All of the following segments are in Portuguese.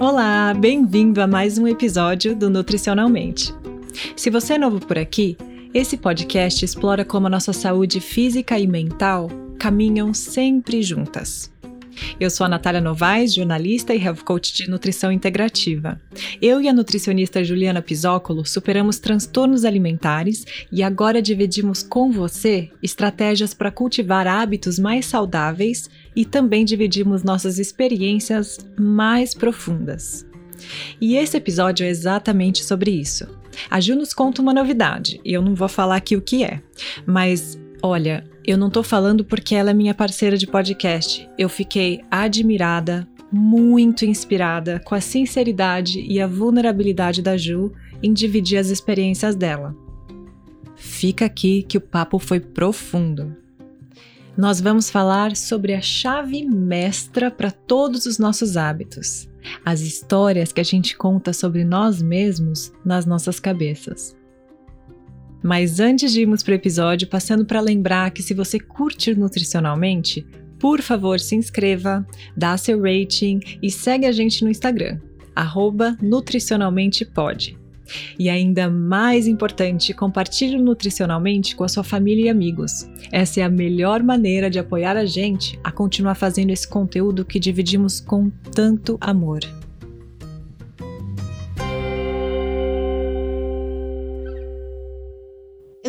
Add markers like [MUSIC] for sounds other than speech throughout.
Olá, bem-vindo a mais um episódio do Nutricionalmente. Se você é novo por aqui, esse podcast explora como a nossa saúde física e mental caminham sempre juntas. Eu sou a Natália Novaes, jornalista e health coach de nutrição integrativa. Eu e a nutricionista Juliana Pisócolo superamos transtornos alimentares e agora dividimos com você estratégias para cultivar hábitos mais saudáveis e também dividimos nossas experiências mais profundas. E esse episódio é exatamente sobre isso. A Ju nos conta uma novidade, e eu não vou falar aqui o que é, mas olha, eu não tô falando porque ela é minha parceira de podcast. Eu fiquei admirada, muito inspirada com a sinceridade e a vulnerabilidade da Ju em dividir as experiências dela. Fica aqui que o papo foi profundo. Nós vamos falar sobre a chave mestra para todos os nossos hábitos, as histórias que a gente conta sobre nós mesmos nas nossas cabeças. Mas antes de irmos para o episódio, passando para lembrar que se você curte nutricionalmente, por favor se inscreva, dá seu rating e segue a gente no Instagram, nutricionalmentepod. E ainda mais importante, compartilhe nutricionalmente com a sua família e amigos. Essa é a melhor maneira de apoiar a gente a continuar fazendo esse conteúdo que dividimos com tanto amor.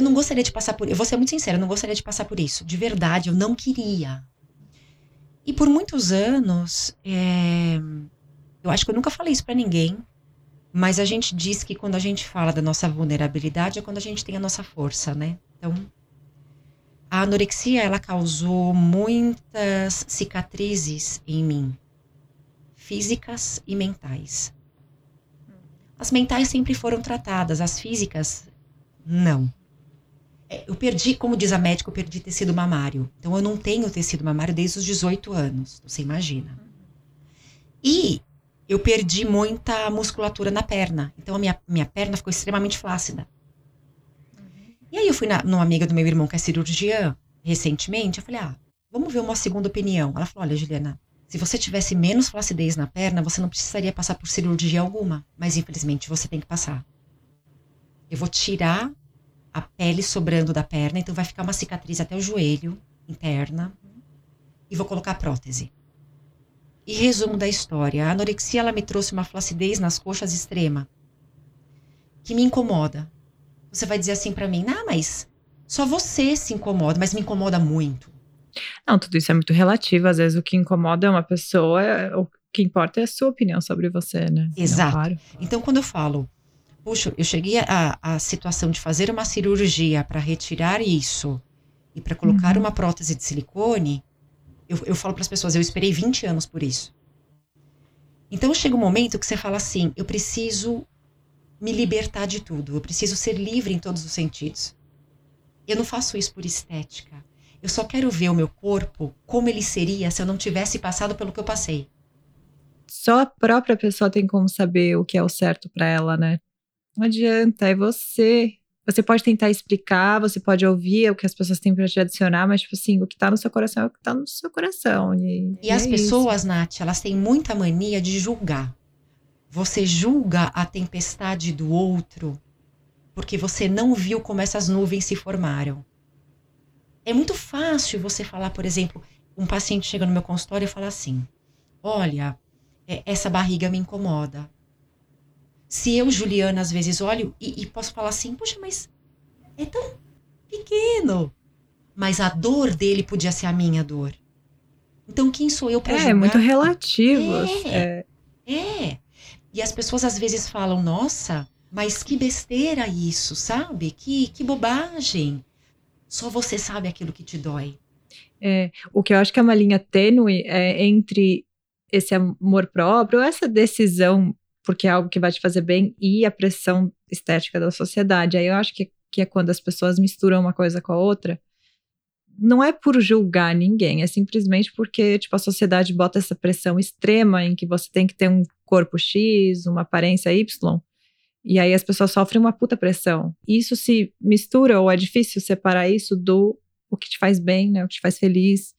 Eu não gostaria de passar por. Eu vou ser muito sincera, eu não gostaria de passar por isso. De verdade, eu não queria. E por muitos anos, é, eu acho que eu nunca falei isso para ninguém, mas a gente diz que quando a gente fala da nossa vulnerabilidade é quando a gente tem a nossa força, né? Então, a anorexia ela causou muitas cicatrizes em mim, físicas e mentais. As mentais sempre foram tratadas, as físicas não. É, eu perdi, como diz a médica, eu perdi tecido mamário. Então eu não tenho tecido mamário desde os 18 anos, você imagina. E eu perdi muita musculatura na perna. Então a minha, minha perna ficou extremamente flácida. E aí eu fui na, numa amiga do meu irmão que é cirurgiã recentemente, eu falei: "Ah, vamos ver uma segunda opinião". Ela falou: "Olha, Juliana, se você tivesse menos flacidez na perna, você não precisaria passar por cirurgia alguma, mas infelizmente você tem que passar. Eu vou tirar a pele sobrando da perna, então vai ficar uma cicatriz até o joelho interna e vou colocar prótese. E resumo da história, a anorexia ela me trouxe uma flacidez nas coxas extrema que me incomoda. Você vai dizer assim para mim: "Ah, mas só você se incomoda, mas me incomoda muito". Não, tudo isso é muito relativo, às vezes o que incomoda uma pessoa, o que importa é a sua opinião sobre você, né? Exato. Não, claro. Então quando eu falo puxa, eu cheguei à, situação de fazer uma cirurgia para retirar isso e para colocar uhum. uma prótese de silicone, eu, eu falo para as pessoas, eu esperei 20 anos por isso. Então chega um momento que você fala assim: eu preciso me libertar de tudo, eu preciso ser livre em todos os sentidos. Eu não faço isso por estética. Eu só quero ver o meu corpo como ele seria se eu não tivesse passado pelo que eu passei. Só a própria pessoa tem como saber o que é o certo para ela, né? Não adianta, é você. Você pode tentar explicar, você pode ouvir o que as pessoas têm para te adicionar, mas, tipo assim, o que tá no seu coração é o que tá no seu coração. E, e, e as é pessoas, isso. Nath, elas têm muita mania de julgar. Você julga a tempestade do outro porque você não viu como essas nuvens se formaram. É muito fácil você falar, por exemplo, um paciente chega no meu consultório e fala assim: Olha, é, essa barriga me incomoda se eu, Juliana, às vezes olho e, e posso falar assim, poxa, mas é tão pequeno. Mas a dor dele podia ser a minha dor. Então, quem sou eu para é, julgar? É, muito relativo. É, é, é. E as pessoas às vezes falam, nossa, mas que besteira isso, sabe? Que, que bobagem. Só você sabe aquilo que te dói. É, o que eu acho que é uma linha tênue é entre esse amor próprio, essa decisão porque é algo que vai te fazer bem, e a pressão estética da sociedade. Aí eu acho que, que é quando as pessoas misturam uma coisa com a outra. Não é por julgar ninguém, é simplesmente porque tipo, a sociedade bota essa pressão extrema em que você tem que ter um corpo X, uma aparência Y, e aí as pessoas sofrem uma puta pressão. Isso se mistura, ou é difícil separar isso do o que te faz bem, né? O que te faz feliz.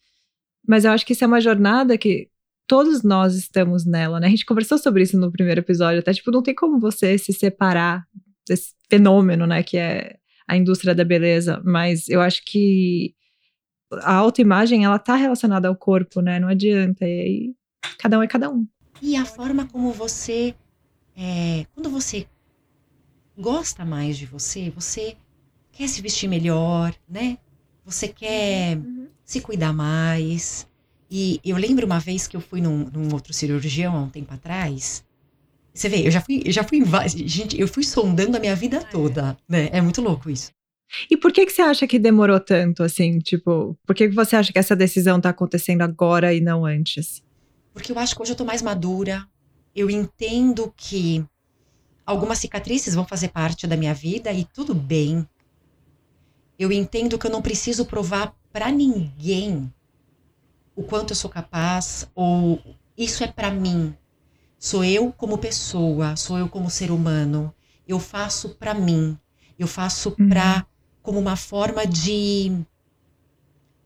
Mas eu acho que isso é uma jornada que todos nós estamos nela, né? A gente conversou sobre isso no primeiro episódio, até tipo, não tem como você se separar desse fenômeno, né, que é a indústria da beleza, mas eu acho que a autoimagem, ela tá relacionada ao corpo, né? Não adianta. E aí, cada um é cada um. E a forma como você. É, quando você gosta mais de você, você quer se vestir melhor, né? Você quer uhum. se cuidar mais. E eu lembro uma vez que eu fui num, num outro cirurgião há um tempo atrás. Você vê, eu já fui, eu já fui Gente, eu fui sondando a minha vida ah, é. toda, né? É muito louco isso. E por que que você acha que demorou tanto, assim? Tipo, por que que você acha que essa decisão tá acontecendo agora e não antes? Porque eu acho que hoje eu tô mais madura. Eu entendo que algumas cicatrizes vão fazer parte da minha vida e tudo bem. Eu entendo que eu não preciso provar para ninguém o quanto eu sou capaz ou isso é para mim. Sou eu como pessoa, sou eu como ser humano. Eu faço para mim. Eu faço uhum. para como uma forma de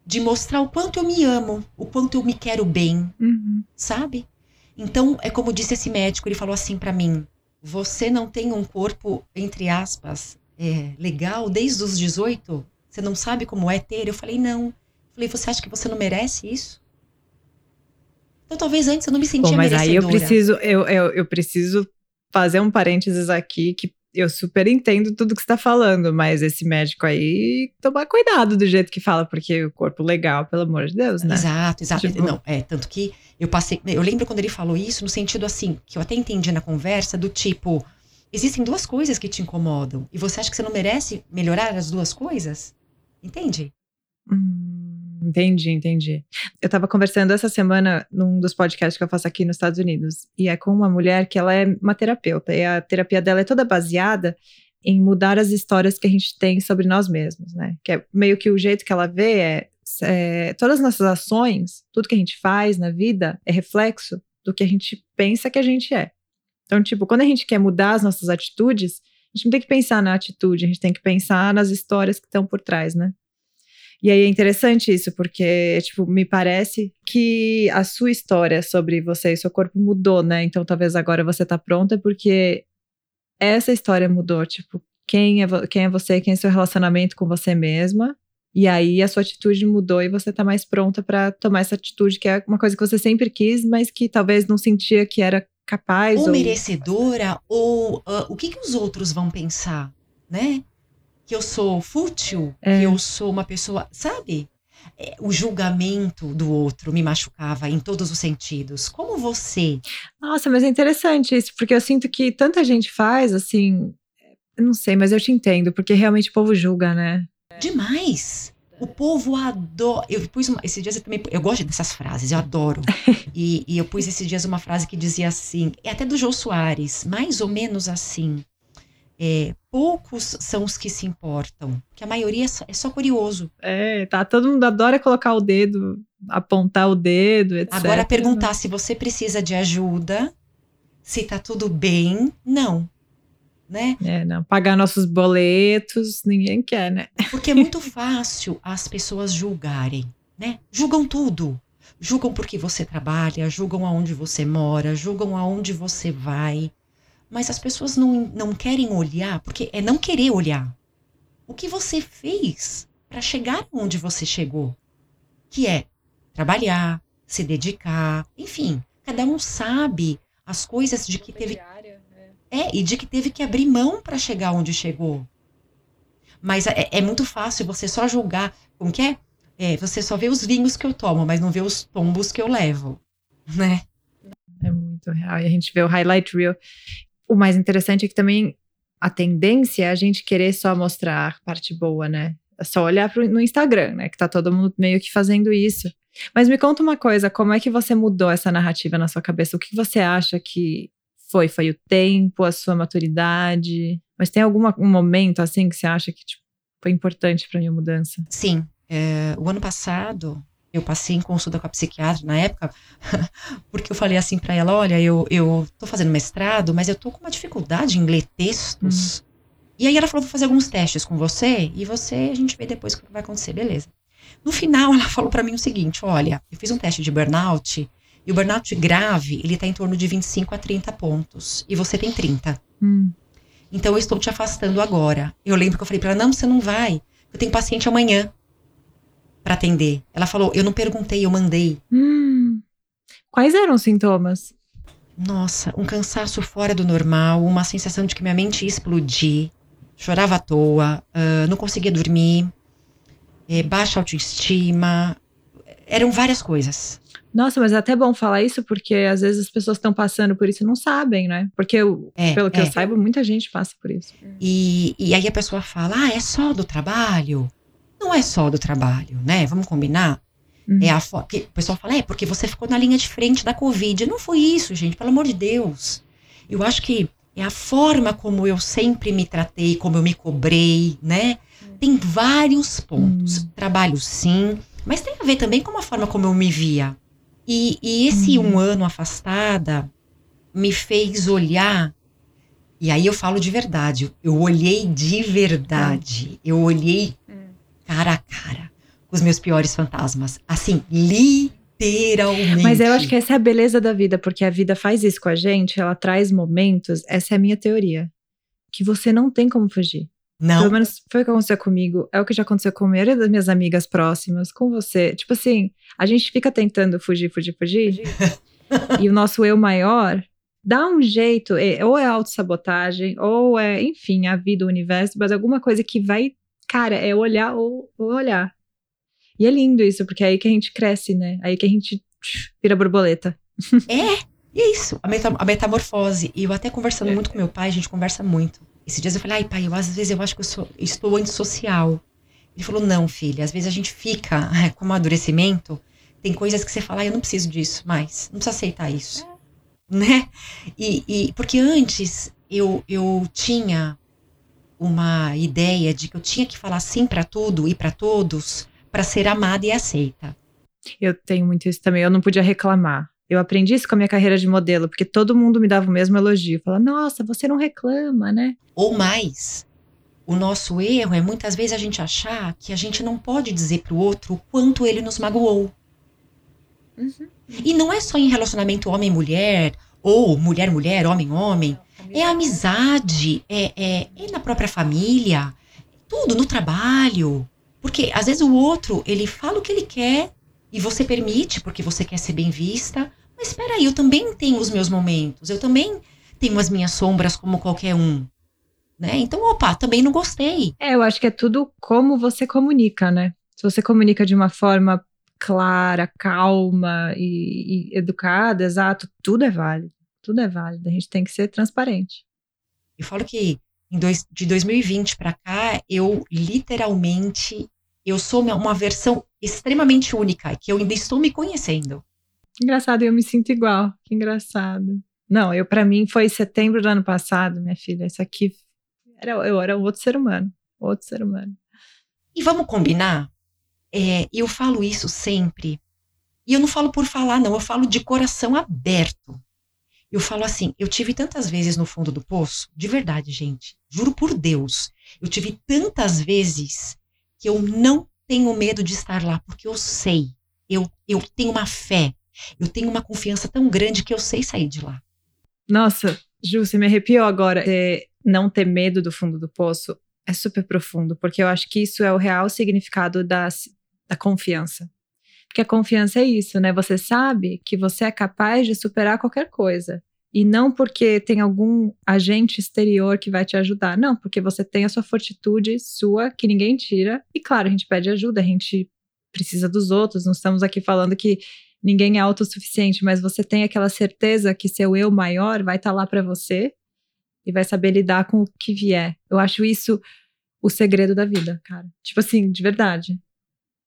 de mostrar o quanto eu me amo, o quanto eu me quero bem, uhum. sabe? Então, é como disse esse médico, ele falou assim para mim: você não tem um corpo, entre aspas, é, legal desde os 18? Você não sabe como é ter? Eu falei: não. Falei: você acha que você não merece isso? Então, talvez antes eu não me sentia Bom, mas merecedora. aí eu preciso, eu, eu, eu preciso fazer um parênteses aqui que eu super entendo tudo que você está falando, mas esse médico aí, tomar cuidado do jeito que fala, porque o corpo legal, pelo amor de Deus, né? Exato, exato. Tipo... Não, é, tanto que eu passei. Eu lembro quando ele falou isso, no sentido assim, que eu até entendi na conversa, do tipo. Existem duas coisas que te incomodam. E você acha que você não merece melhorar as duas coisas? Entende? Hum. Entendi, entendi. Eu estava conversando essa semana num dos podcasts que eu faço aqui nos Estados Unidos, e é com uma mulher que ela é uma terapeuta, e a terapia dela é toda baseada em mudar as histórias que a gente tem sobre nós mesmos, né? Que é meio que o jeito que ela vê é, é todas as nossas ações, tudo que a gente faz na vida é reflexo do que a gente pensa que a gente é. Então, tipo, quando a gente quer mudar as nossas atitudes, a gente não tem que pensar na atitude, a gente tem que pensar nas histórias que estão por trás, né? E aí é interessante isso, porque, tipo, me parece que a sua história sobre você e seu corpo mudou, né? Então talvez agora você tá pronta porque essa história mudou, tipo, quem é, quem é você, quem é seu relacionamento com você mesma. E aí a sua atitude mudou e você tá mais pronta para tomar essa atitude, que é uma coisa que você sempre quis, mas que talvez não sentia que era capaz. Ou, ou... merecedora, ou uh, o que, que os outros vão pensar, né? Que eu sou fútil, é. que eu sou uma pessoa, sabe? É, o julgamento do outro me machucava em todos os sentidos. Como você? Nossa, mas é interessante isso, porque eu sinto que tanta gente faz assim. Não sei, mas eu te entendo, porque realmente o povo julga, né? Demais! O povo adora. Eu pus uma, esses dias eu também. Eu gosto dessas frases, eu adoro. [LAUGHS] e, e eu pus esses dias uma frase que dizia assim, é até do Jô Soares, mais ou menos assim é, poucos são os que se importam, que a maioria é só, é só, curioso. É, tá, todo mundo adora colocar o dedo, apontar o dedo, etc. Agora perguntar se você precisa de ajuda, se tá tudo bem, não. Né? É, não, pagar nossos boletos, ninguém quer, né? Porque é muito [LAUGHS] fácil as pessoas julgarem, né? Julgam tudo. Julgam porque você trabalha, julgam aonde você mora, julgam aonde você vai. Mas as pessoas não, não querem olhar, porque é não querer olhar. O que você fez para chegar onde você chegou? Que é trabalhar, se dedicar, enfim, cada um sabe as coisas de que teve. Né? É, e de que teve que abrir mão para chegar onde chegou. Mas é, é, muito fácil você só julgar. Como que é? é? Você só vê os vinhos que eu tomo, mas não vê os tombos que eu levo, né? É muito real. E a gente vê o highlight reel o mais interessante é que também a tendência é a gente querer só mostrar parte boa, né? É só olhar pro, no Instagram, né? Que tá todo mundo meio que fazendo isso. Mas me conta uma coisa, como é que você mudou essa narrativa na sua cabeça? O que você acha que foi? Foi o tempo, a sua maturidade? Mas tem algum um momento assim que você acha que tipo, foi importante para minha mudança? Sim. É, o ano passado, eu passei em consulta com a psiquiatra na época, [LAUGHS] porque eu falei assim para ela: olha, eu, eu tô fazendo mestrado, mas eu tô com uma dificuldade em ler textos. Hum. E aí ela falou: vou fazer alguns testes com você, e você, a gente vê depois o que vai acontecer, beleza. No final, ela [LAUGHS] falou para mim o seguinte: olha, eu fiz um teste de burnout E o burnout grave, ele tá em torno de 25 a 30 pontos. E você tem 30. Hum. Então eu estou te afastando agora. Eu lembro que eu falei para ela: não, você não vai. Eu tenho paciente amanhã para atender. Ela falou: eu não perguntei, eu mandei. Hum. Quais eram os sintomas? Nossa, um cansaço fora do normal, uma sensação de que minha mente ia explodir, chorava à toa, uh, não conseguia dormir, é, baixa autoestima, eram várias coisas. Nossa, mas é até bom falar isso, porque às vezes as pessoas estão passando por isso e não sabem, né? Porque, eu, É, pelo que é. eu saiba, muita gente passa por isso. E, e aí a pessoa fala: ah, é só do trabalho? Não é só do trabalho, né? Vamos combinar? Uhum. É a fo- que o pessoal fala, é porque você ficou na linha de frente da Covid. Não foi isso, gente, pelo amor de Deus. Eu acho que é a forma como eu sempre me tratei, como eu me cobrei, né? Tem vários pontos. Trabalho, sim, mas tem a ver também com a forma como eu me via. E, e esse um ano afastada me fez olhar. E aí eu falo de verdade. Eu olhei de verdade. Eu olhei cara a cara com os meus piores fantasmas. Assim, literalmente. Mas eu acho que essa é a beleza da vida, porque a vida faz isso com a gente, ela traz momentos, essa é a minha teoria, que você não tem como fugir. Pelo Não, menos foi o que aconteceu comigo, é o que já aconteceu com a maioria das minhas amigas próximas, com você. Tipo assim, a gente fica tentando fugir, fugir, fugir, e o nosso eu maior dá um jeito, ou é autossabotagem, ou é, enfim, a vida, o universo, mas alguma coisa que vai, cara, é olhar ou, ou olhar. E é lindo isso, porque é aí que a gente cresce, né? Aí que a gente [SNIFFS] vira borboleta. [LAUGHS] é, e é isso, a, meta- a metamorfose. E eu até conversando muito com meu pai, a gente conversa muito. Esses dias eu falei, ai pai, eu, às vezes eu acho que eu sou- estou antissocial. Ele falou, não, filha, às vezes a gente fica [LAUGHS] com amadurecimento, tem coisas que você fala, eu não preciso disso mais, não precisa aceitar isso. Né? E, e- porque antes eu, eu tinha uma ideia de que eu tinha que falar sim pra tudo e pra todos pra ser amada e aceita. Eu tenho muito isso também, eu não podia reclamar. Eu aprendi isso com a minha carreira de modelo, porque todo mundo me dava o mesmo elogio. Falava, nossa, você não reclama, né? Ou mais, o nosso erro é muitas vezes a gente achar que a gente não pode dizer pro outro o quanto ele nos magoou. E não é só em relacionamento homem-mulher, ou mulher-mulher, homem-homem. É amizade, é, é, é na própria família, tudo, no trabalho. Porque às vezes o outro, ele fala o que ele quer e você permite porque você quer ser bem vista. Mas espera aí, eu também tenho os meus momentos, eu também tenho as minhas sombras como qualquer um. Né? Então, opa, também não gostei. É, eu acho que é tudo como você comunica, né? Se você comunica de uma forma clara, calma e, e educada, exato, tudo é válido. Tudo é válido. A gente tem que ser transparente. Eu falo que em dois, de 2020 para cá, eu literalmente eu sou uma, uma versão extremamente única, que eu ainda estou me conhecendo. Engraçado, eu me sinto igual. Que engraçado. Não, eu para mim foi setembro do ano passado, minha filha. Isso aqui era eu era outro ser humano, outro ser humano. E vamos combinar? É, eu falo isso sempre. E eu não falo por falar, não. Eu falo de coração aberto. Eu falo assim, eu tive tantas vezes no fundo do poço, de verdade, gente. Juro por Deus. Eu tive tantas vezes que eu não tenho medo de estar lá, porque eu sei. Eu, eu tenho uma fé. Eu tenho uma confiança tão grande que eu sei sair de lá. Nossa, Ju, você me arrepiou agora. É, não ter medo do fundo do poço é super profundo, porque eu acho que isso é o real significado da, da confiança. Porque a confiança é isso, né? Você sabe que você é capaz de superar qualquer coisa. E não porque tem algum agente exterior que vai te ajudar. Não, porque você tem a sua fortitude sua, que ninguém tira. E claro, a gente pede ajuda, a gente precisa dos outros. Não estamos aqui falando que ninguém é autossuficiente, mas você tem aquela certeza que seu eu maior vai estar lá para você e vai saber lidar com o que vier. Eu acho isso o segredo da vida, cara. Tipo assim, de verdade.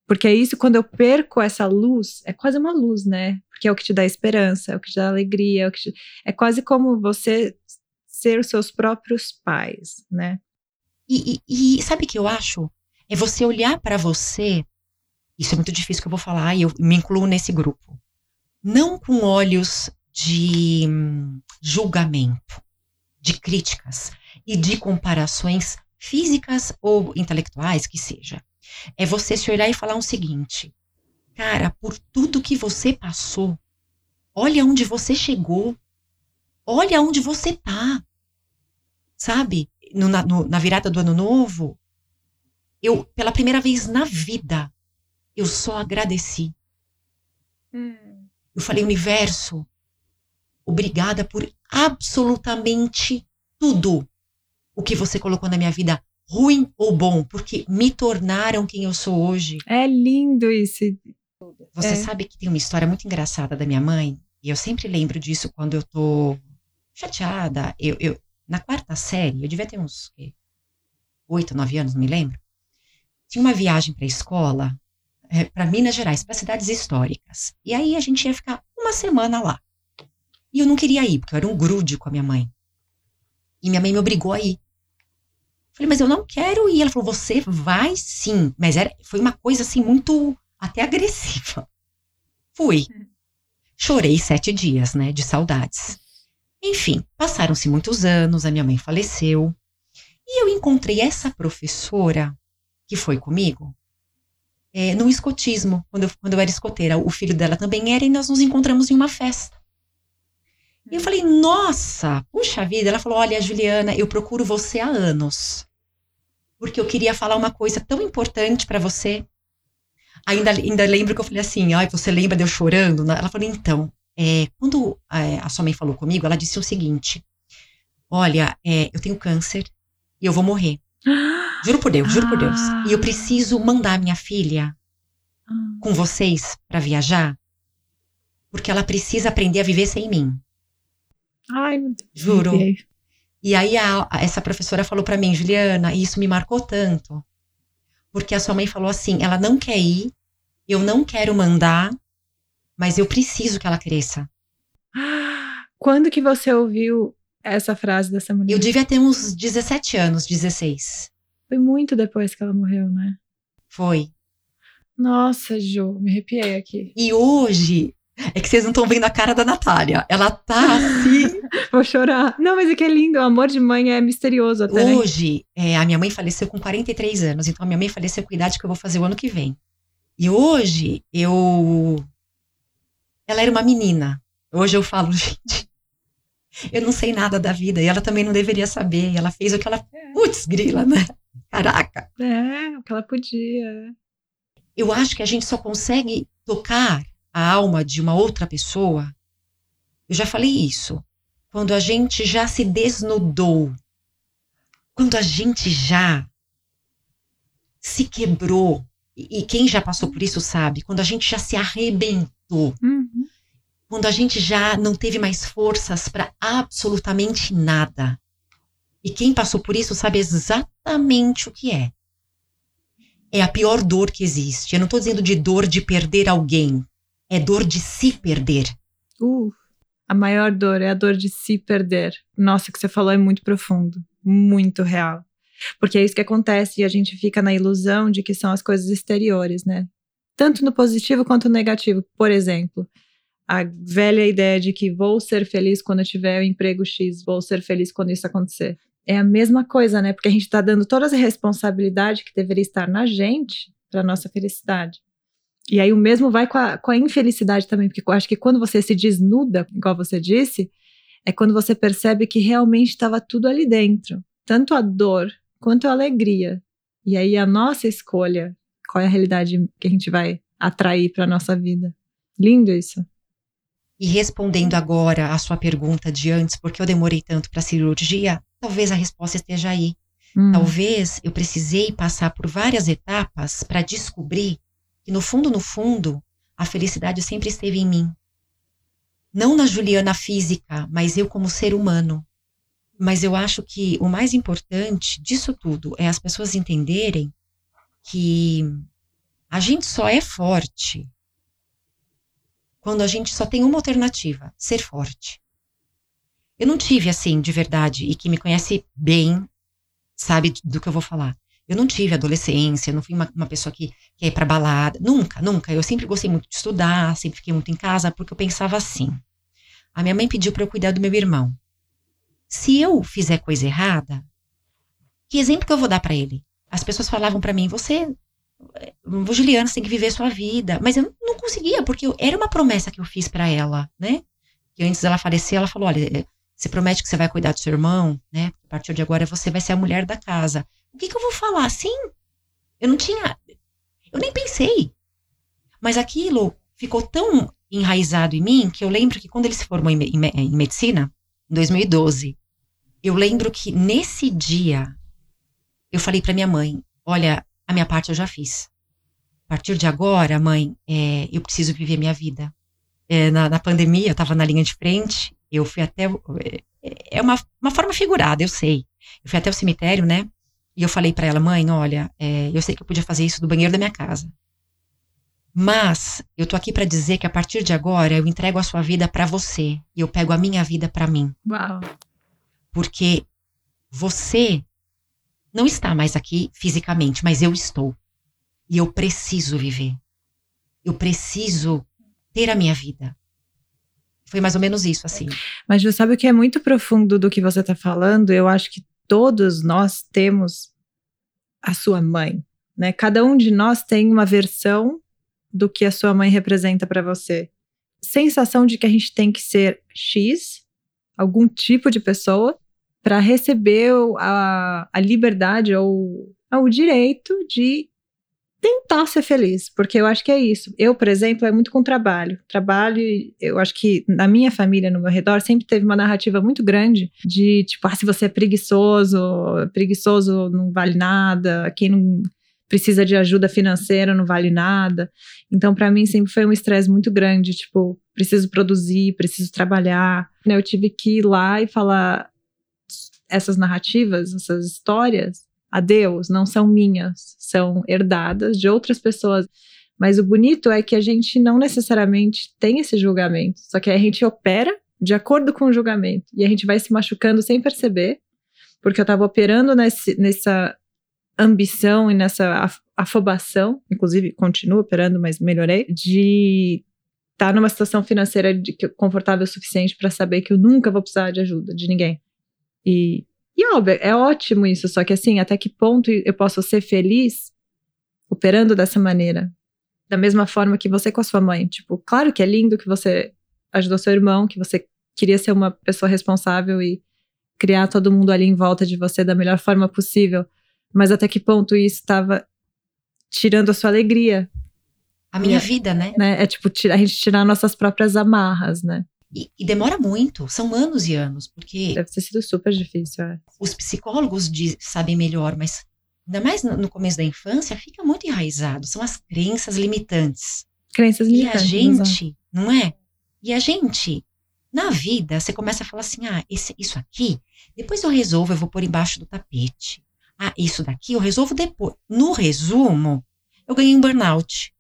Porque é isso, quando eu perco essa luz, é quase uma luz, né? Porque é o que te dá esperança, é o que te dá alegria, é, o que te... é quase como você ser os seus próprios pais, né? E, e, e sabe o que eu acho? É você olhar para você. Isso é muito difícil que eu vou falar, e eu me incluo nesse grupo. Não com olhos de hum, julgamento, de críticas e de comparações físicas ou intelectuais, que seja. É você se olhar e falar o seguinte: cara, por tudo que você passou, olha onde você chegou. Olha onde você tá. Sabe? No, na, no, na virada do ano novo, eu, pela primeira vez na vida, eu só agradeci. Hum. Eu falei, universo, obrigada por absolutamente tudo o que você colocou na minha vida, ruim ou bom, porque me tornaram quem eu sou hoje. É lindo isso. Você é. sabe que tem uma história muito engraçada da minha mãe, e eu sempre lembro disso quando eu tô chateada. Eu, eu na quarta série, eu devia ter uns oito, nove anos, não me lembro. Tinha uma viagem para a escola, é, para Minas Gerais, para cidades históricas. E aí a gente ia ficar uma semana lá. E eu não queria ir, porque eu era um grude com a minha mãe. E minha mãe me obrigou a ir. Falei, mas eu não quero ir. Ela falou, você vai sim. Mas era, foi uma coisa assim muito até agressiva. Fui. Chorei sete dias, né, de saudades. Enfim, passaram-se muitos anos, a minha mãe faleceu. E eu encontrei essa professora que foi comigo é, no escotismo, quando eu, quando eu era escoteira. O filho dela também era, e nós nos encontramos em uma festa. E eu falei, nossa, puxa vida. Ela falou: olha, Juliana, eu procuro você há anos. Porque eu queria falar uma coisa tão importante para você. Ainda, ainda lembro que eu falei assim: ai, você lembra de eu chorando? Ela falou: então, é, quando é, a sua mãe falou comigo, ela disse o seguinte: Olha, é, eu tenho câncer e eu vou morrer. Juro por Deus, juro por Deus. E eu preciso mandar minha filha ah. com vocês para viajar, porque ela precisa aprender a viver sem mim. Ai, meu Deus. Juro. E aí a, essa professora falou para mim, Juliana, e isso me marcou tanto, porque a sua mãe falou assim, ela não quer ir, eu não quero mandar, mas eu preciso que ela cresça. Quando que você ouviu essa frase dessa mulher? Eu devia ter uns 17 anos, 16. Foi muito depois que ela morreu, né? Foi. Nossa, Jo, me arrepiei aqui. E hoje, é que vocês não estão vendo a cara da Natália. Ela tá assim. [LAUGHS] Vou chorar. Não, mas é que é lindo. O amor de mãe é misterioso até. Né? Hoje, é, a minha mãe faleceu com 43 anos. Então, a minha mãe faleceu com a idade que eu vou fazer o ano que vem. E hoje, eu ela era uma menina. Hoje eu falo, [LAUGHS] gente, eu não sei nada da vida. E ela também não deveria saber. E ela fez o que ela. É. Putz, grila, né? Caraca. É, o que ela podia. Eu acho que a gente só consegue tocar a alma de uma outra pessoa. Eu já falei isso. Quando a gente já se desnudou. Quando a gente já se quebrou. E, e quem já passou por isso sabe. Quando a gente já se arrebentou Uhum. Quando a gente já não teve mais forças para absolutamente nada. E quem passou por isso sabe exatamente o que é. É a pior dor que existe. Eu não estou dizendo de dor de perder alguém. É dor de se perder. Uh, a maior dor é a dor de se perder. Nossa, o que você falou é muito profundo, muito real. Porque é isso que acontece e a gente fica na ilusão de que são as coisas exteriores, né? tanto no positivo quanto no negativo. Por exemplo, a velha ideia de que vou ser feliz quando eu tiver o emprego X, vou ser feliz quando isso acontecer. É a mesma coisa, né? Porque a gente está dando toda a responsabilidade que deveria estar na gente para nossa felicidade. E aí o mesmo vai com a, com a infelicidade também, porque eu acho que quando você se desnuda, igual você disse, é quando você percebe que realmente estava tudo ali dentro, tanto a dor quanto a alegria. E aí a nossa escolha qual é a realidade que a gente vai atrair para nossa vida. Lindo isso. E respondendo agora a sua pergunta de antes, porque eu demorei tanto para a cirurgia, talvez a resposta esteja aí. Hum. Talvez eu precisei passar por várias etapas para descobrir que no fundo, no fundo, a felicidade sempre esteve em mim. Não na Juliana física, mas eu como ser humano. Mas eu acho que o mais importante disso tudo é as pessoas entenderem que a gente só é forte quando a gente só tem uma alternativa, ser forte. Eu não tive assim, de verdade, e que me conhece bem, sabe do que eu vou falar. Eu não tive adolescência, não fui uma, uma pessoa que, que ia pra balada. Nunca, nunca. Eu sempre gostei muito de estudar, sempre fiquei muito em casa, porque eu pensava assim. A minha mãe pediu para eu cuidar do meu irmão. Se eu fizer coisa errada, que exemplo que eu vou dar para ele? As pessoas falavam para mim: você, Juliana, você tem que viver sua vida. Mas eu não conseguia, porque eu, era uma promessa que eu fiz para ela, né? que antes dela falecer, ela falou: olha, é, você promete que você vai cuidar do seu irmão, né? A partir de agora você vai ser a mulher da casa. O que, que eu vou falar? Sim. Eu não tinha. Eu nem pensei. Mas aquilo ficou tão enraizado em mim que eu lembro que quando ele se formou em, em, em medicina, em 2012, eu lembro que nesse dia eu falei para minha mãe: olha, a minha parte eu já fiz. A partir de agora, mãe, é, eu preciso viver minha vida. É, na, na, pandemia, eu estava na linha de frente, eu fui até. É, é uma, uma forma figurada, eu sei. Eu fui até o cemitério, né? E eu falei para ela, mãe, olha, é, eu sei que eu podia fazer isso do banheiro da minha casa. Mas eu tô aqui para dizer que a partir de agora eu entrego a sua vida para você e eu pego a minha vida para mim. Uau. Porque você não está mais aqui fisicamente, mas eu estou. E eu preciso viver. Eu preciso ter a minha vida. Foi mais ou menos isso, assim. Mas você sabe o que é muito profundo do que você está falando? Eu acho que todos nós temos a sua mãe, né? Cada um de nós tem uma versão do que a sua mãe representa para você. Sensação de que a gente tem que ser X, algum tipo de pessoa, para receber a, a liberdade ou o direito de tentar ser feliz, porque eu acho que é isso. Eu, por exemplo, é muito com trabalho. Trabalho, eu acho que na minha família, no meu redor, sempre teve uma narrativa muito grande de tipo, ah, se você é preguiçoso, preguiçoso não vale nada, quem não precisa de ajuda financeira não vale nada. Então, para mim, sempre foi um estresse muito grande, tipo, preciso produzir, preciso trabalhar. Eu tive que ir lá e falar essas narrativas, essas histórias, adeus, não são minhas, são herdadas de outras pessoas. Mas o bonito é que a gente não necessariamente tem esse julgamento, só que a gente opera de acordo com o julgamento e a gente vai se machucando sem perceber, porque eu estava operando nesse, nessa ambição e nessa afobação, inclusive continuo operando, mas melhorei, de estar tá numa situação financeira de, confortável o suficiente para saber que eu nunca vou precisar de ajuda de ninguém. E, e é ótimo isso, só que assim, até que ponto eu posso ser feliz operando dessa maneira? Da mesma forma que você com a sua mãe. Tipo, claro que é lindo que você ajudou seu irmão, que você queria ser uma pessoa responsável e criar todo mundo ali em volta de você da melhor forma possível. Mas até que ponto isso estava tirando a sua alegria? A minha é, vida, né? né? É tipo a gente tirar nossas próprias amarras, né? E, e, demora muito, são anos e anos, porque. Deve ter sido super difícil, é. Os psicólogos de, sabem melhor, mas ainda mais no, no, começo da infância, fica muito enraizado. São as crenças limitantes. Crenças limitantes. E a gente, exatamente. não é? E a gente, na vida, você começa a falar assim: ah, esse, isso aqui, depois eu resolvo, eu vou pôr embaixo do tapete. Ah, isso daqui eu resolvo depois. No resumo, eu ganhei um burnout.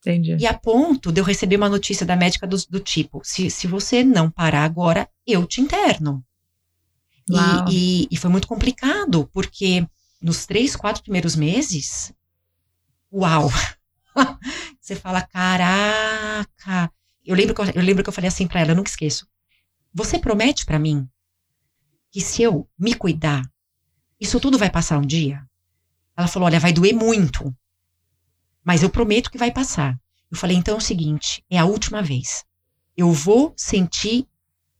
Entendi. E a ponto de eu receber uma notícia da médica do, do tipo: se, se você não parar agora, eu te interno. E, e, e, foi muito complicado, porque nos três, quatro primeiros meses, uau! [LAUGHS] você fala, caraca! Eu lembro, que eu, eu lembro que eu falei assim para ela, eu nunca esqueço. Você promete para mim que se eu me cuidar, isso tudo vai passar um dia? Ela falou: olha, vai doer muito. Mas eu prometo que vai passar. Eu falei, então é o seguinte, é a última vez. Eu vou sentir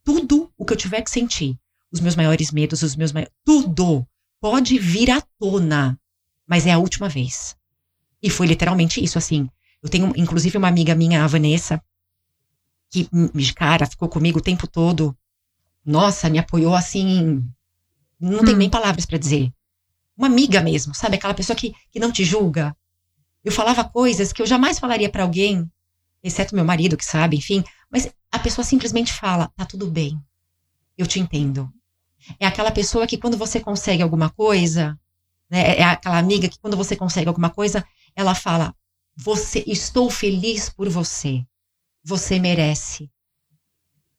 tudo o que eu tiver que sentir. Os meus maiores medos, os meus maiores. Tudo pode vir à tona. Mas é a última vez. E foi literalmente isso, assim. Eu tenho, inclusive, uma amiga minha, a Vanessa, que, cara, ficou comigo o tempo todo. Nossa, me apoiou assim. Não hum. tem nem palavras para dizer. Uma amiga mesmo, sabe? Aquela pessoa que, que não te julga, eu falava coisas que eu jamais falaria para alguém, exceto meu marido que sabe, enfim. Mas a pessoa simplesmente fala: tá tudo bem, eu te entendo. É aquela pessoa que quando você consegue alguma coisa, né, é aquela amiga que quando você consegue alguma coisa, ela fala: você, estou feliz por você, você merece.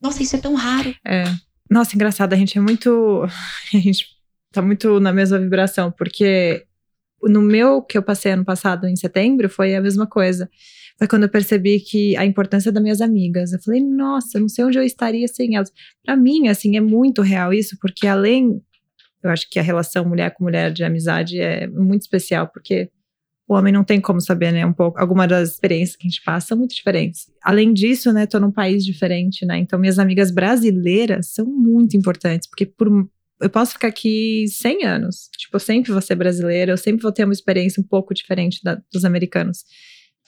Nossa, isso é tão raro. É. Nossa, engraçado, a gente é muito. [LAUGHS] A gente tá muito na mesma vibração, porque no meu que eu passei ano passado, em setembro, foi a mesma coisa. Foi quando eu percebi que a importância das minhas amigas. Eu falei, nossa, não sei onde eu estaria sem elas. Para mim, assim, é muito real isso, porque além, eu acho que a relação mulher com mulher de amizade é muito especial, porque o homem não tem como saber, né? Um pouco. Algumas das experiências que a gente passa são muito diferentes. Além disso, né? Tô num país diferente, né? Então, minhas amigas brasileiras são muito importantes, porque por eu posso ficar aqui 100 anos. Tipo, eu sempre vou ser brasileira, eu sempre vou ter uma experiência um pouco diferente da, dos americanos.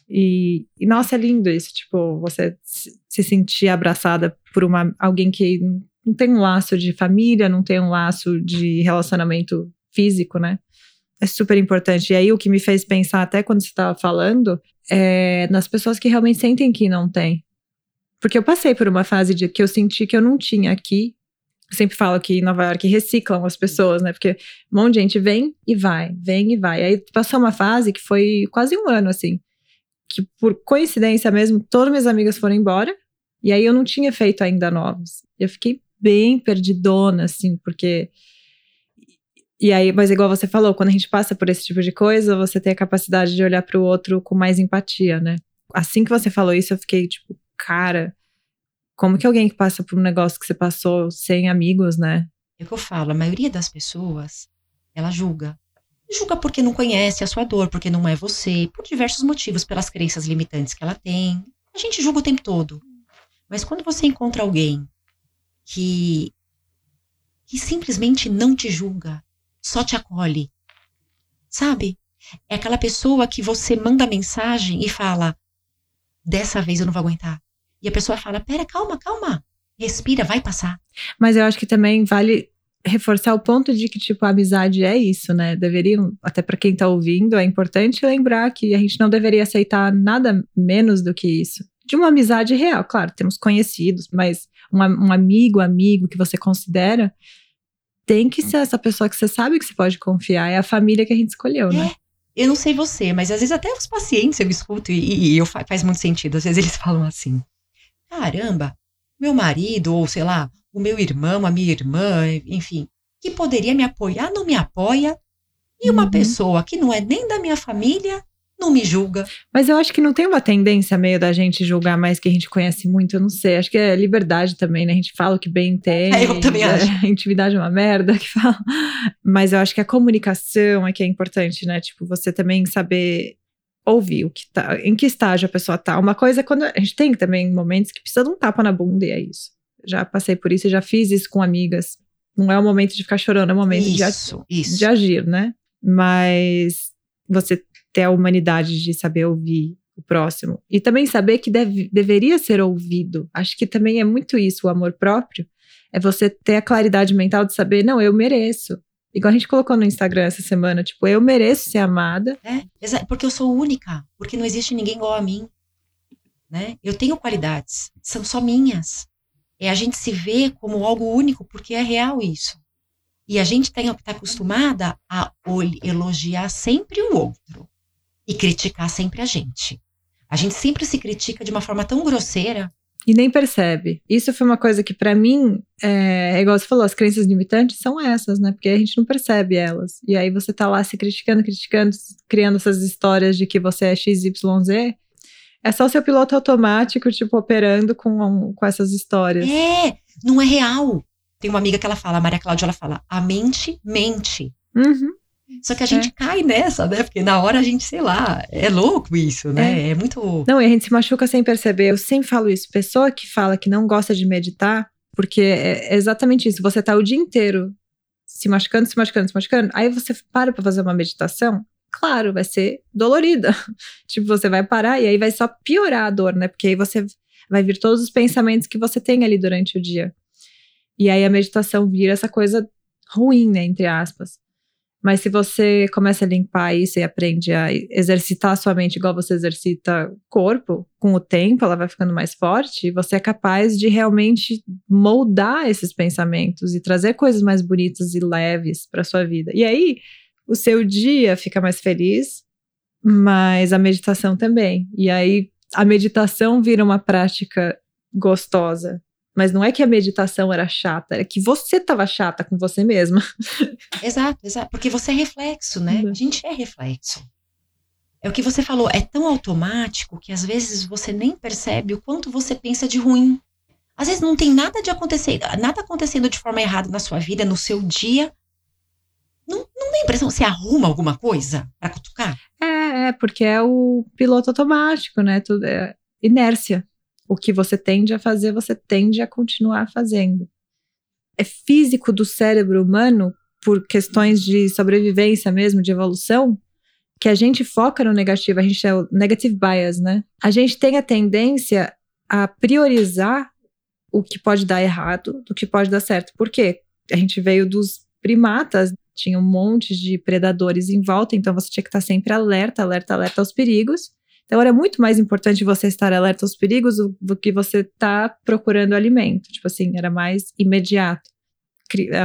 E, e, nossa, é lindo isso, tipo, você se sentir abraçada por uma, alguém que não tem um laço de família, não tem um laço de relacionamento físico, né? É super importante. E aí, o que me fez pensar, até quando você estava falando, é nas pessoas que realmente sentem que não tem. Porque eu passei por uma fase de que eu senti que eu não tinha aqui. Sempre falo que em Nova York reciclam as pessoas, né? Porque um monte de gente vem e vai, vem e vai. Aí passou uma fase que foi quase um ano, assim. Que por coincidência mesmo, todas minhas amigas foram embora. E aí eu não tinha feito ainda novos. Eu fiquei bem perdidona, assim, porque e aí, mas igual você falou, quando a gente passa por esse tipo de coisa, você tem a capacidade de olhar para o outro com mais empatia, né? Assim que você falou isso, eu fiquei tipo, cara, como que alguém que passa por um negócio que você passou sem amigos, né? É o que eu falo, a maioria das pessoas, ela julga. Julga porque não conhece a sua dor, porque não é você, por diversos motivos, pelas crenças limitantes que ela tem. A gente julga o tempo todo. Mas quando você encontra alguém que que simplesmente não te julga, só te acolhe. Sabe? É aquela pessoa que você manda mensagem e fala: dessa vez eu não vou aguentar. E a pessoa fala: pera, calma, calma. Respira, vai passar. Mas eu acho que também vale reforçar o ponto de que, tipo, a amizade é isso, né? Deveriam, até para quem tá ouvindo, é importante lembrar que a gente não deveria aceitar nada menos do que isso. De uma amizade real, claro, temos conhecidos, mas um, um amigo, amigo que você considera, tem que ser essa pessoa que você sabe que você pode confiar. É a família que a gente escolheu, né? é. Eu não sei você, mas às vezes até os pacientes eu escuto e, e eu, faz muito sentido. Às vezes eles [LAUGHS] falam assim: caramba, meu marido, ou sei lá, o meu irmão, a minha irmã, enfim, que poderia me apoiar, não me apoia. E uma uhum. pessoa que não é nem da minha família não me julga. Mas eu acho que não tem uma tendência meio da gente julgar mais que a gente conhece muito, eu não sei. Acho que é liberdade também, né? A gente fala o que bem [LAUGHS] tem. É, eu também acho. A [LAUGHS] intimidade é uma merda que fala. Mas eu acho que a comunicação é que é importante, né? Tipo, você também saber ouvir o que tá, em que estágio a pessoa tá. Uma coisa é quando a gente tem também momentos que precisa de um tapa na bunda e é isso. Já passei por isso e já fiz isso com amigas. Não é o momento de ficar chorando, é o momento isso, de, isso. de agir, né? Mas você ter a humanidade de saber ouvir o próximo. E também saber que deve, deveria ser ouvido. Acho que também é muito isso, o amor próprio. É você ter a claridade mental de saber, não, eu mereço. Igual a gente colocou no Instagram essa semana, tipo, eu mereço ser amada. É, porque eu sou única, porque não existe ninguém igual a mim. Né? Eu tenho qualidades, são só minhas. É a gente se vê como algo único, porque é real isso. E a gente está acostumada a elogiar sempre o outro e criticar sempre a gente. A gente sempre se critica de uma forma tão grosseira. E nem percebe. Isso foi uma coisa que, para mim, é, é, igual você falou, as crenças limitantes são essas, né? Porque a gente não percebe elas. E aí você tá lá se criticando, criticando, criando essas histórias de que você é XYZ. É só o seu piloto automático, tipo, operando com, com essas histórias. É, não é real. Tem uma amiga que ela fala, a Maria Cláudia, ela fala, a mente mente. Uhum. Só que a gente é. cai nessa, né? Porque na hora a gente, sei lá, é louco isso, né? É. é muito. Não, e a gente se machuca sem perceber. Eu sempre falo isso. Pessoa que fala que não gosta de meditar, porque é exatamente isso. Você tá o dia inteiro se machucando, se machucando, se machucando. Aí você para pra fazer uma meditação. Claro, vai ser dolorida. [LAUGHS] tipo, você vai parar e aí vai só piorar a dor, né? Porque aí você vai vir todos os pensamentos que você tem ali durante o dia. E aí a meditação vira essa coisa ruim, né? Entre aspas. Mas se você começa a limpar isso e aprende a exercitar a sua mente igual você exercita o corpo, com o tempo ela vai ficando mais forte, você é capaz de realmente moldar esses pensamentos e trazer coisas mais bonitas e leves para sua vida. E aí, o seu dia fica mais feliz, mas a meditação também. E aí, a meditação vira uma prática gostosa mas não é que a meditação era chata, é que você estava chata com você mesma. [LAUGHS] Exato, exato. Porque você é reflexo, né? Uhum. A gente é reflexo. É o que você falou, é tão automático que às vezes você nem percebe o quanto você pensa de ruim. Às vezes não tem nada de acontecer, nada acontecendo de forma errada na sua vida, no seu dia, Não, não dá a impressão que você arruma alguma coisa para cutucar? É, é, porque é o piloto automático, né? Tudo é inércia. O que você tende a fazer, você tende a continuar fazendo. É físico do cérebro humano, por questões de sobrevivência mesmo, de evolução, que a gente foca no negativo, a gente é o negative bias, né? A gente tem a tendência a priorizar o que pode dar errado do que pode dar certo. Por quê? A gente veio dos primatas, tinha um monte de predadores em volta, então você tinha que estar sempre alerta, alerta, alerta aos perigos. Então era muito mais importante você estar alerta aos perigos do, do que você estar tá procurando alimento. Tipo assim, era mais imediato.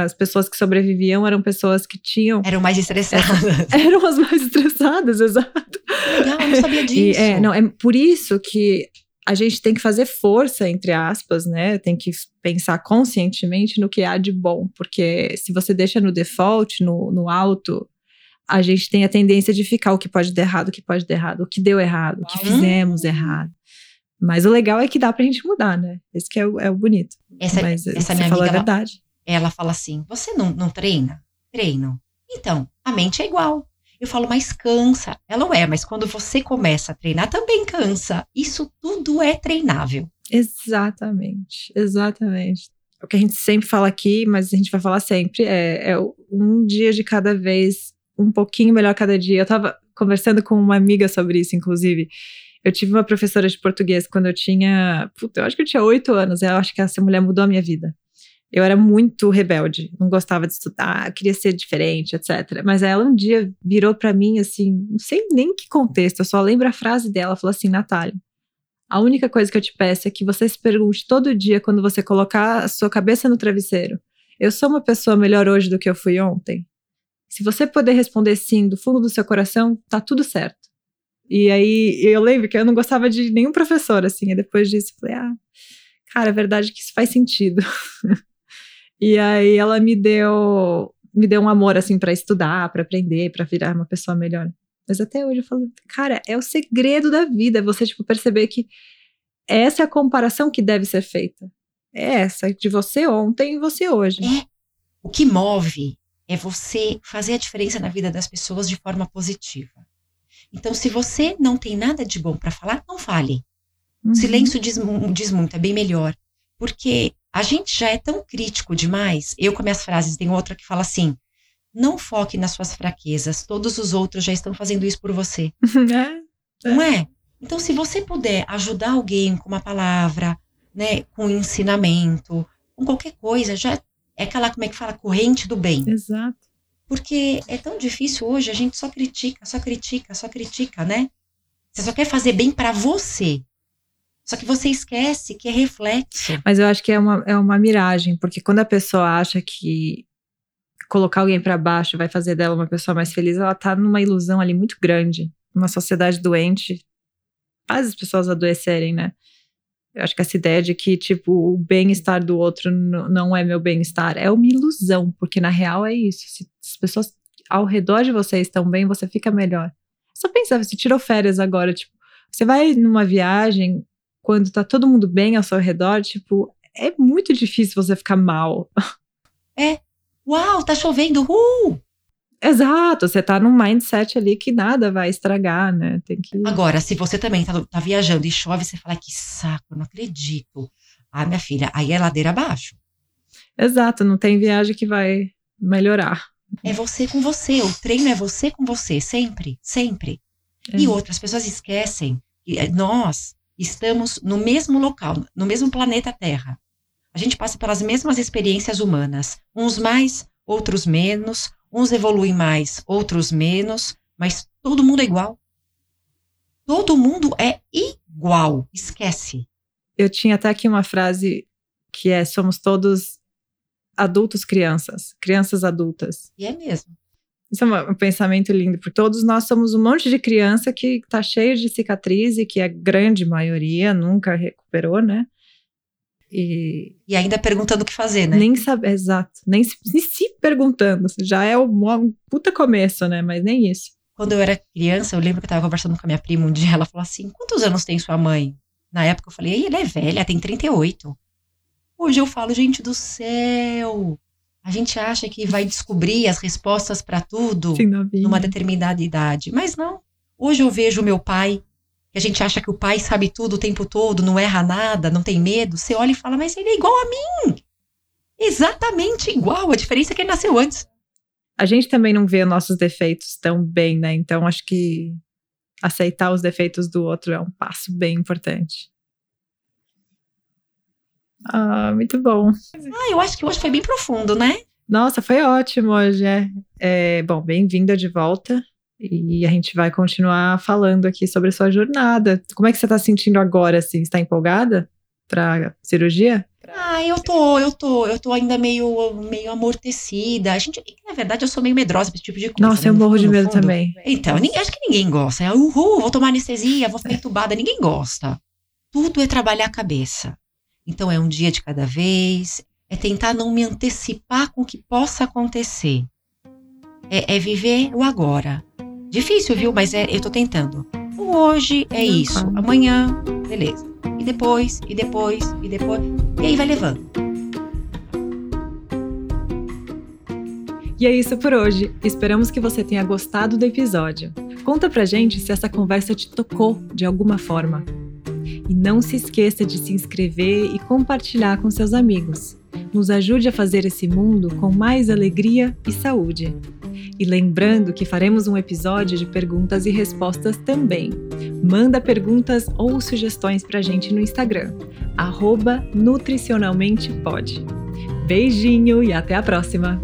As pessoas que sobreviviam eram pessoas que tinham. Eram mais estressadas. [LAUGHS] eram as mais estressadas, [LAUGHS] exato. Legal, eu não sabia disso. E, é, não, é por isso que a gente tem que fazer força, entre aspas, né? Tem que pensar conscientemente no que há de bom, porque se você deixa no default, no, no alto, a gente tem a tendência de ficar o que pode dar errado, o que pode dar errado, o que deu errado, o que fizemos errado. Mas o legal é que dá pra gente mudar, né? Esse que é o, é o bonito. Essa, Mas essa minha falou amiga, a verdade. Ela, ela fala assim: você não, não treina? Treino. Então, a mente é igual. Eu falo, mas cansa. Ela não é, mas quando você começa a treinar, também cansa. Isso tudo é treinável. Exatamente, exatamente. O que a gente sempre fala aqui, mas a gente vai falar sempre, é, é um dia de cada vez, um pouquinho melhor cada dia. Eu tava conversando com uma amiga sobre isso, inclusive. Eu tive uma professora de português quando eu tinha. Puta, eu acho que eu tinha oito anos. Eu acho que essa mulher mudou a minha vida. Eu era muito rebelde, não gostava de estudar, queria ser diferente, etc. Mas ela um dia virou para mim assim, não sei nem que contexto, eu só lembro a frase dela, falou assim: Natália, a única coisa que eu te peço é que você se pergunte todo dia quando você colocar a sua cabeça no travesseiro: eu sou uma pessoa melhor hoje do que eu fui ontem? Se você puder responder sim do fundo do seu coração, tá tudo certo. E aí eu lembro que eu não gostava de nenhum professor, assim. E depois disso, eu falei, ah, cara, é verdade que isso faz sentido. [LAUGHS] e aí ela me deu me deu um amor assim para estudar, para aprender, para virar uma pessoa melhor. Mas até hoje eu falo, cara, é o segredo da vida, é você tipo perceber que essa é a comparação que deve ser feita. É essa de você ontem e você hoje. É. O que move é você fazer a diferença na vida das pessoas de forma positiva. Então, se você não tem nada de bom para falar, não fale. Uhum. Silêncio diz, diz muito, é bem melhor. Porque a gente já é tão crítico demais. Eu, com minhas frases, tem outra que fala assim: não foque nas suas fraquezas, todos os outros já estão fazendo isso por você. [LAUGHS] É, Não é? Então, se você puder ajudar alguém com uma palavra, né, com um ensinamento, com qualquer coisa, já é aquela, como é que fala, corrente do bem. Exato. Porque é tão difícil hoje, a gente só critica, só critica, só critica, né? Você só quer fazer bem para você. Só que você esquece que é reflexo. Mas eu acho que é uma, é uma miragem, porque quando a pessoa acha que colocar alguém para baixo vai fazer dela uma pessoa mais feliz, ela tá numa ilusão ali muito grande. Uma sociedade doente faz as pessoas adoecerem, né? Acho que essa ideia de que, tipo, o bem-estar do outro não é meu bem-estar é uma ilusão, porque na real é isso. Se as pessoas ao redor de você estão bem, você fica melhor. Só pensa, você tirou férias agora, tipo, você vai numa viagem quando tá todo mundo bem ao seu redor, tipo, é muito difícil você ficar mal. É. Uau, tá chovendo. Uh! Exato, você tá num mindset ali que nada vai estragar, né? Tem que. Agora, se você também tá, tá viajando e chove, você fala que saco, eu não acredito. Ah, minha filha, aí é ladeira abaixo. Exato, não tem viagem que vai melhorar. É você com você. O treino é você com você, sempre, sempre. É. E outras pessoas esquecem que eh, nós estamos no mesmo local, no mesmo planeta Terra. A gente passa pelas mesmas experiências humanas, uns mais, outros menos, uns evoluem mais, outros menos, mas todo mundo é igual. Todo mundo é igual, esquece. Eu tinha até aqui uma frase que é: somos todos adultos crianças, crianças adultas. E é mesmo. Isso é um pensamento lindo, porque todos nós somos um monte de criança que tá cheio de cicatriz e que a grande maioria nunca recuperou, né? E, E ainda perguntando o que fazer, né? nem sabe, exato, nem se, nem se perguntando, já é um, puta começo, né? Mas nem isso. Quando eu era criança, eu lembro que eu tava conversando com a minha prima um dia, ela falou assim: quantos anos tem sua mãe? Na época eu falei, "Ei, ela é velha, tem 38. Hoje eu falo, gente do céu, A gente acha que vai descobrir as respostas para tudo Sim, numa determinada idade, mas não. Hoje eu vejo meu pai, que a gente acha que o pai sabe tudo o tempo todo, não erra nada, não tem medo. Você olha e fala, mas ele é igual a mim. Exatamente igual. A diferença é que ele nasceu antes. A gente também não vê nossos defeitos tão bem, né? Então acho que aceitar os defeitos do outro é um passo bem importante. Ah, muito bom. Ah, eu acho que hoje foi bem profundo, né? Nossa, foi ótimo hoje. É. É, bom, bem-vinda de volta. E a gente vai continuar falando aqui sobre a sua jornada. Como é que você está se sentindo agora, assim? Está empolgada para cirurgia? Ah, eu tô, eu tô, eu tô ainda meio, meio amortecida. A gente, na verdade, eu sou meio medrosa pra esse tipo de coisa. Nossa, eu no morro de fundo, medo no fundo. também. Então, ninguém, acho que ninguém gosta. É, Uhul, vou tomar anestesia, vou ficar entubada. Ninguém gosta. Tudo é trabalhar a cabeça. Então, é um dia de cada vez. É tentar não me antecipar com o que possa acontecer. É, é viver o agora. Difícil, viu? Mas é, eu tô tentando. O hoje é isso. Amanhã, beleza. E depois, e depois, e depois. E aí vai levando. E é isso por hoje. Esperamos que você tenha gostado do episódio. Conta pra gente se essa conversa te tocou de alguma forma. E não se esqueça de se inscrever e compartilhar com seus amigos. Nos ajude a fazer esse mundo com mais alegria e saúde. E lembrando que faremos um episódio de perguntas e respostas também. Manda perguntas ou sugestões pra gente no Instagram, arroba nutricionalmentepod. Beijinho e até a próxima!